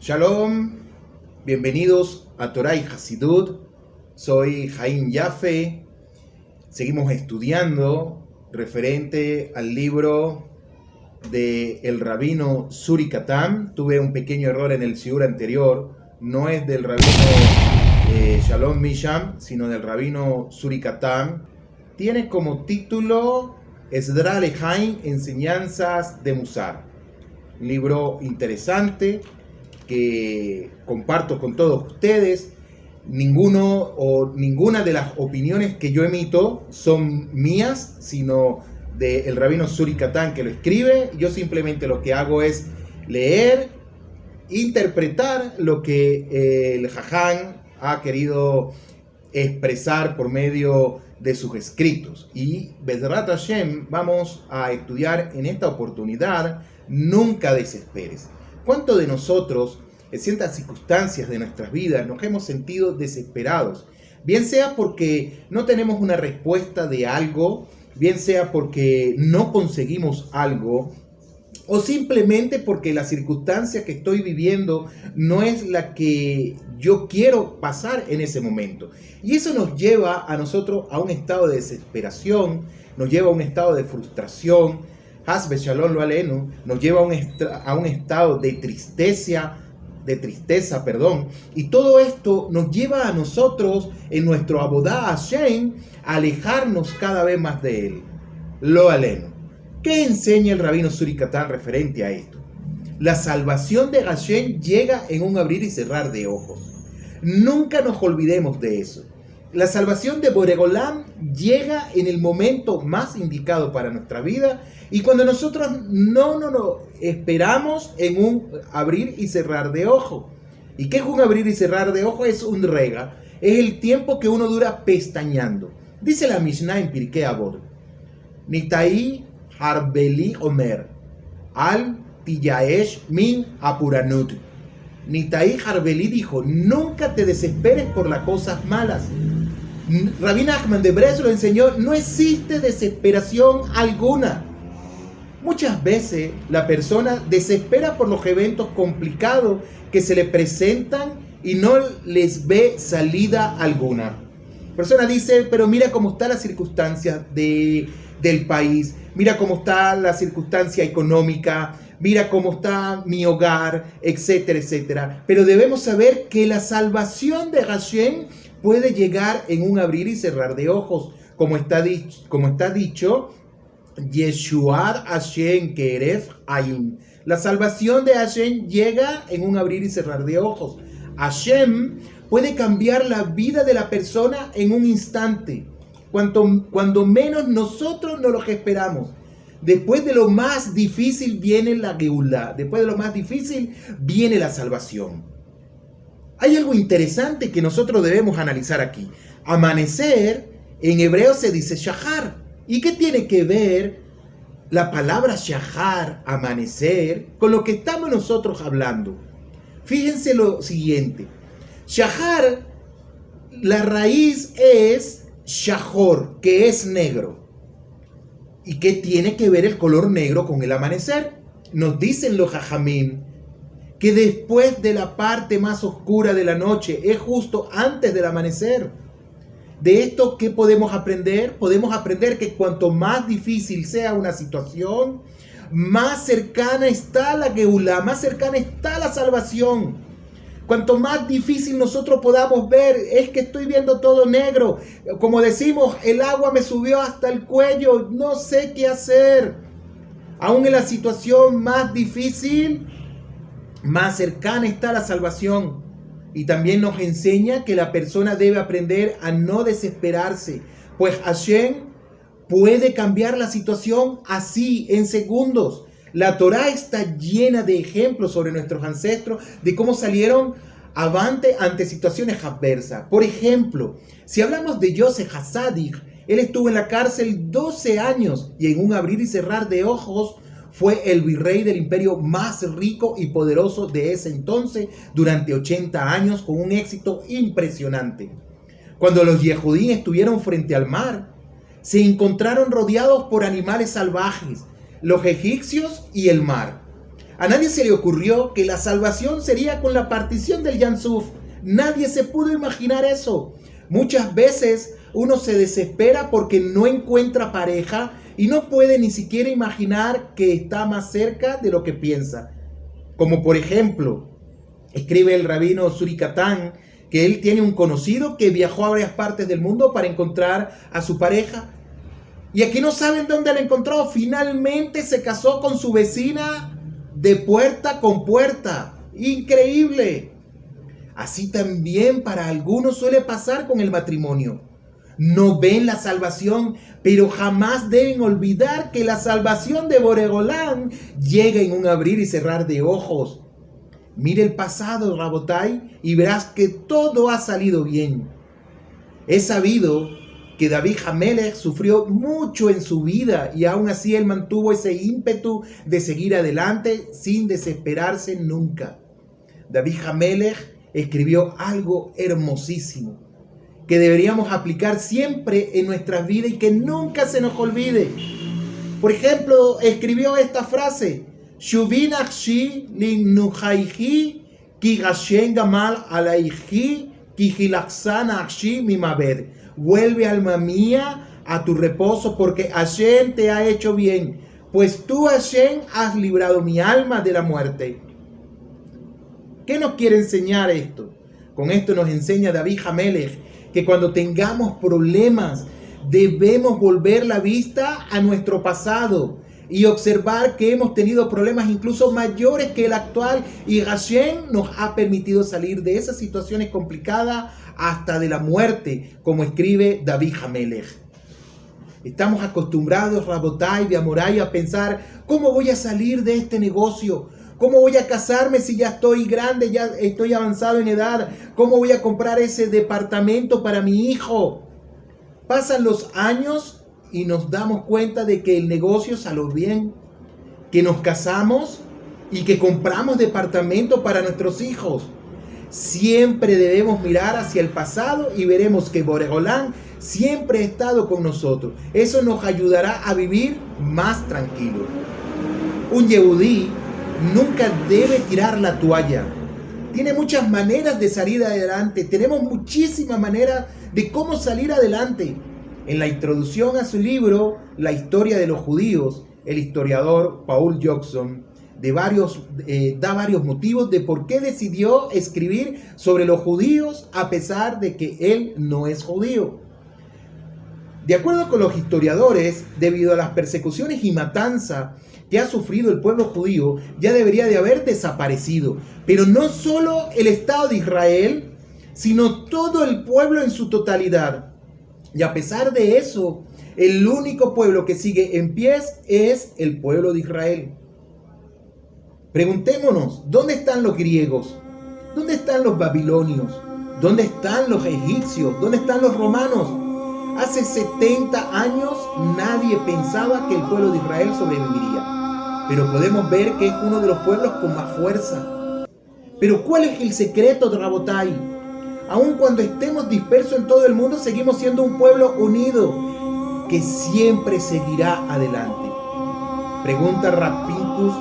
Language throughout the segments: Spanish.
Shalom, bienvenidos a Torah y Hasidut. Soy Jaim Yafe. Seguimos estudiando referente al libro de el rabino Suri Katan. Tuve un pequeño error en el siur anterior. No es del rabino eh, Shalom Misham, sino del rabino Suri Katan. Tiene como título Esdra Lehaim, Enseñanzas de Musar. Un libro interesante que comparto con todos ustedes. Ninguno o ninguna de las opiniones que yo emito son mías, sino del rabino Suri Katan que lo escribe. Yo simplemente lo que hago es leer, interpretar lo que el Jaján ha querido expresar por medio de sus escritos. Y Bedrat Hashem vamos a estudiar en esta oportunidad, nunca desesperes. ¿Cuánto de nosotros, en ciertas circunstancias de nuestras vidas, nos hemos sentido desesperados? Bien sea porque no tenemos una respuesta de algo, bien sea porque no conseguimos algo, o simplemente porque la circunstancia que estoy viviendo no es la que yo quiero pasar en ese momento. Y eso nos lleva a nosotros a un estado de desesperación, nos lleva a un estado de frustración, Shalom lo aleno, nos lleva a un, a un estado de tristeza, de tristeza, perdón. Y todo esto nos lleva a nosotros, en nuestro Abodá Hashem, a alejarnos cada vez más de él. Lo aleno. ¿Qué enseña el rabino Surikatán referente a esto? La salvación de Hashem llega en un abrir y cerrar de ojos. Nunca nos olvidemos de eso. La salvación de Boregolam llega en el momento más indicado para nuestra vida y cuando nosotros no, no, no, esperamos en un abrir y cerrar de ojo. ¿Y qué es un abrir y cerrar de ojo? Es un rega. Es el tiempo que uno dura pestañando. Dice la Mishnah en Pirkei Avot. Nitai Harbeli Omer. Al Tiyaesh Min Apuranut. Nitai Harbeli dijo, nunca te desesperes por las cosas malas. Rabin Ahmad de Bres lo enseñó, no existe desesperación alguna. Muchas veces la persona desespera por los eventos complicados que se le presentan y no les ve salida alguna. Persona dice, pero mira cómo está la circunstancia de, del país, mira cómo está la circunstancia económica, mira cómo está mi hogar, etcétera, etcétera. Pero debemos saber que la salvación de Hashem puede llegar en un abrir y cerrar de ojos, como está, dicho, como está dicho Yeshuad Hashem Keref Ayim. La salvación de Hashem llega en un abrir y cerrar de ojos. Hashem puede cambiar la vida de la persona en un instante, cuando, cuando menos nosotros no lo esperamos. Después de lo más difícil viene la geula, después de lo más difícil viene la salvación. Hay algo interesante que nosotros debemos analizar aquí. Amanecer en hebreo se dice shahar. ¿Y qué tiene que ver la palabra shahar, amanecer, con lo que estamos nosotros hablando? Fíjense lo siguiente. Shahar, la raíz es shahor, que es negro. ¿Y qué tiene que ver el color negro con el amanecer? Nos dicen los jajamim que después de la parte más oscura de la noche es justo antes del amanecer. De esto, ¿qué podemos aprender? Podemos aprender que cuanto más difícil sea una situación, más cercana está la Geulá, más cercana está la salvación. Cuanto más difícil nosotros podamos ver, es que estoy viendo todo negro. Como decimos, el agua me subió hasta el cuello, no sé qué hacer. Aún en la situación más difícil, más cercana está la salvación. Y también nos enseña que la persona debe aprender a no desesperarse, pues Hashem puede cambiar la situación así, en segundos. La Torah está llena de ejemplos sobre nuestros ancestros, de cómo salieron avante ante situaciones adversas. Por ejemplo, si hablamos de Joseph Hasadik, él estuvo en la cárcel 12 años y en un abrir y cerrar de ojos fue el virrey del imperio más rico y poderoso de ese entonces durante 80 años con un éxito impresionante. Cuando los Yehudí estuvieron frente al mar, se encontraron rodeados por animales salvajes, los egipcios y el mar. A nadie se le ocurrió que la salvación sería con la partición del Yansuf. Nadie se pudo imaginar eso. Muchas veces uno se desespera porque no encuentra pareja y no puede ni siquiera imaginar que está más cerca de lo que piensa. Como por ejemplo, escribe el rabino Surikatán que él tiene un conocido que viajó a varias partes del mundo para encontrar a su pareja. Y aquí no saben dónde la encontró. Finalmente se casó con su vecina de puerta con puerta. Increíble. Así también para algunos suele pasar con el matrimonio. No ven la salvación, pero jamás deben olvidar que la salvación de Boregolán llega en un abrir y cerrar de ojos. Mire el pasado, Rabotai, y verás que todo ha salido bien. He sabido que David Hamelech sufrió mucho en su vida y aún así él mantuvo ese ímpetu de seguir adelante sin desesperarse nunca. David Hamelech escribió algo hermosísimo que deberíamos aplicar siempre en nuestras vidas y que nunca se nos olvide. Por ejemplo, escribió esta frase, Vuelve alma mía a tu reposo porque Hashem te ha hecho bien, pues tú Hashem has librado mi alma de la muerte. ¿Qué nos quiere enseñar esto? Con esto nos enseña David Hamelech que cuando tengamos problemas debemos volver la vista a nuestro pasado y observar que hemos tenido problemas incluso mayores que el actual y Hashem nos ha permitido salir de esas situaciones complicadas hasta de la muerte, como escribe David Hamelech. Estamos acostumbrados, Rabotai y Amoray, a pensar, ¿cómo voy a salir de este negocio? ¿Cómo voy a casarme si ya estoy grande, ya estoy avanzado en edad? ¿Cómo voy a comprar ese departamento para mi hijo? Pasan los años y nos damos cuenta de que el negocio salió bien, que nos casamos y que compramos departamento para nuestros hijos. Siempre debemos mirar hacia el pasado y veremos que Boregolán siempre ha estado con nosotros. Eso nos ayudará a vivir más tranquilo. Un Yehudí nunca debe tirar la toalla. Tiene muchas maneras de salir adelante. Tenemos muchísimas maneras de cómo salir adelante. En la introducción a su libro, La historia de los judíos, el historiador Paul Jackson eh, da varios motivos de por qué decidió escribir sobre los judíos a pesar de que él no es judío. De acuerdo con los historiadores, debido a las persecuciones y matanza que ha sufrido el pueblo judío, ya debería de haber desaparecido. Pero no solo el Estado de Israel, sino todo el pueblo en su totalidad. Y a pesar de eso, el único pueblo que sigue en pie es el pueblo de Israel. Preguntémonos, ¿dónde están los griegos? ¿Dónde están los babilonios? ¿Dónde están los egipcios? ¿Dónde están los romanos? Hace 70 años nadie pensaba que el pueblo de Israel sobreviviría. Pero podemos ver que es uno de los pueblos con más fuerza. Pero ¿cuál es el secreto de Rabotai? Aun cuando estemos dispersos en todo el mundo, seguimos siendo un pueblo unido que siempre seguirá adelante. Pregunta Rapicus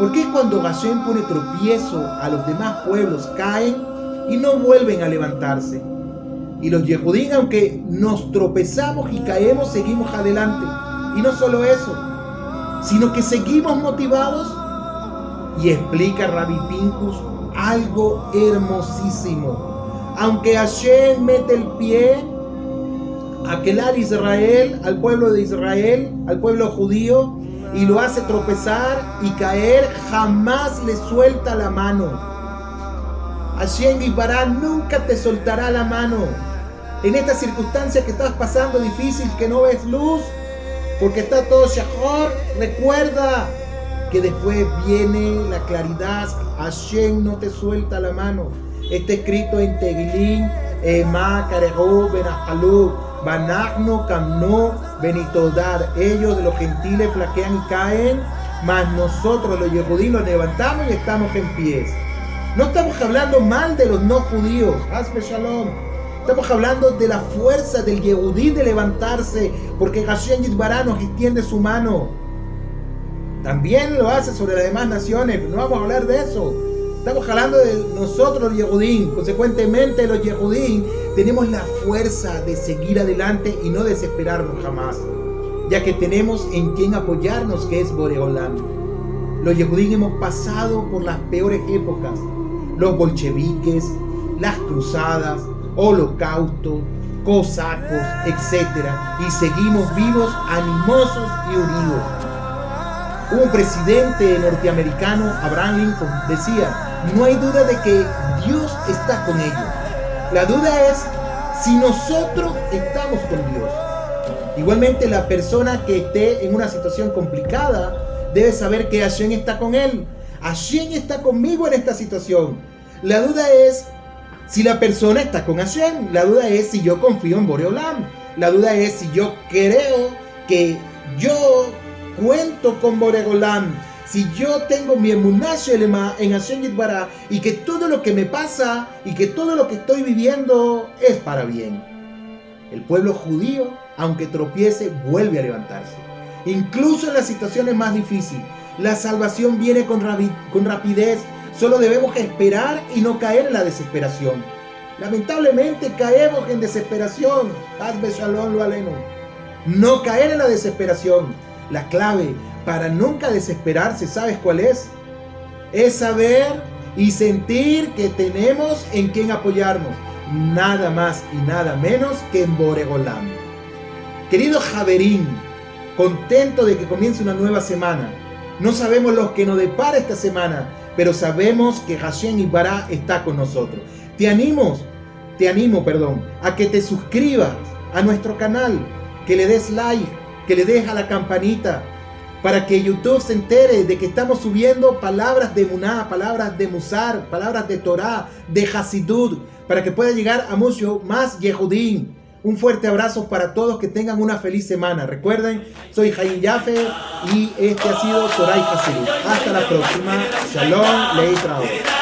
¿Por qué cuando Hashem pone tropiezo a los demás pueblos caen y no vuelven a levantarse? Y los Yehudín, aunque nos tropezamos y caemos, seguimos adelante. Y no solo eso, sino que seguimos motivados. Y explica Rabbi Pincus algo hermosísimo. Aunque Hashem mete el pie a al Israel, al pueblo de Israel, al pueblo judío, y lo hace tropezar y caer, jamás le suelta la mano. Hashem Bará nunca te soltará la mano. En esta circunstancia que estás pasando difícil, que no ves luz, porque está todo shahor, recuerda que después viene la claridad. Hashem no te suelta la mano. Está escrito en Tegilín, Ema, Karehu, Benahalú. Banagno, Camno, Benitodar. Ellos, los gentiles, flaquean y caen, mas nosotros, los judíos, nos levantamos y estamos en pies. No estamos hablando mal de los no judíos, Hazme Shalom. Estamos hablando de la fuerza del Yehudí de levantarse, porque Hashem Yitbará nos extiende su mano. También lo hace sobre las demás naciones, no vamos a hablar de eso. Estamos hablando de nosotros los Yehudín. Consecuentemente los Yehudín tenemos la fuerza de seguir adelante y no desesperarnos jamás, ya que tenemos en quien apoyarnos que es Boreolam. Los Yehudín hemos pasado por las peores épocas, los bolcheviques, las cruzadas, holocausto, cosacos, etc. Y seguimos vivos, animosos y unidos. Un presidente norteamericano, Abraham Lincoln, decía, no hay duda de que Dios está con ellos. La duda es si nosotros estamos con Dios. Igualmente la persona que esté en una situación complicada debe saber que Hashem está con él. Hashem está conmigo en esta situación. La duda es si la persona está con Hashem. La duda es si yo confío en Boreolam. La duda es si yo creo que yo cuento con Boreolam. Si yo tengo mi elema en Hashem Yitbará y que todo lo que me pasa y que todo lo que estoy viviendo es para bien. El pueblo judío, aunque tropiece, vuelve a levantarse. Incluso en las situaciones más difíciles, la salvación viene con, con rapidez Solo debemos esperar y no caer en la desesperación. Lamentablemente caemos en desesperación. Hazme shalom lo aleno. No caer en la desesperación. La clave para nunca desesperarse, ¿sabes cuál es? Es saber y sentir que tenemos en quien apoyarnos. Nada más y nada menos que en Boregolam. Querido Javerín, contento de que comience una nueva semana. No sabemos lo que nos depara esta semana, pero sabemos que Hashem Bará está con nosotros. Te animo, te animo, perdón, a que te suscribas a nuestro canal, que le des like, que le des a la campanita, para que YouTube se entere de que estamos subiendo palabras de Muná, palabras de Musar, palabras de Torah, de Hasidud, para que pueda llegar a mucho más Yehudín. Un fuerte abrazo para todos, que tengan una feliz semana. Recuerden, soy Jaime Jaffe y este ha sido Torah y Hasta la próxima. Shalom, Leitrao.